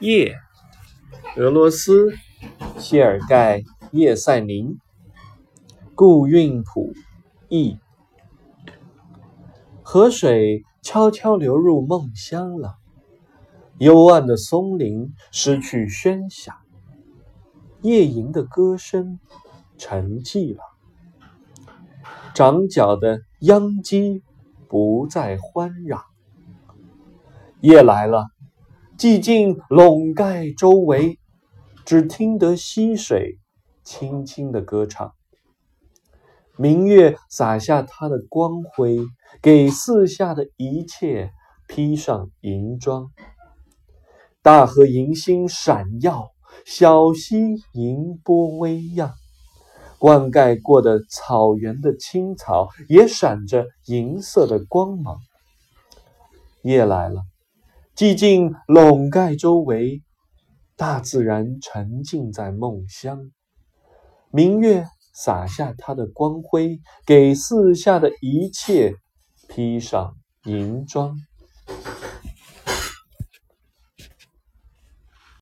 夜，俄罗斯，谢尔盖·叶赛宁，顾韵谱译。河水悄悄流入梦乡了，幽暗的松林失去喧响，夜莺的歌声沉寂了，长角的秧鸡不再欢嚷。夜来了。寂静笼盖周围，只听得溪水轻轻的歌唱。明月洒下它的光辉，给四下的一切披上银装。大河银星闪耀，小溪银波微漾，灌溉过的草原的青草也闪着银色的光芒。夜来了。寂静笼盖周围，大自然沉浸在梦乡。明月洒下它的光辉，给四下的一切披上银装。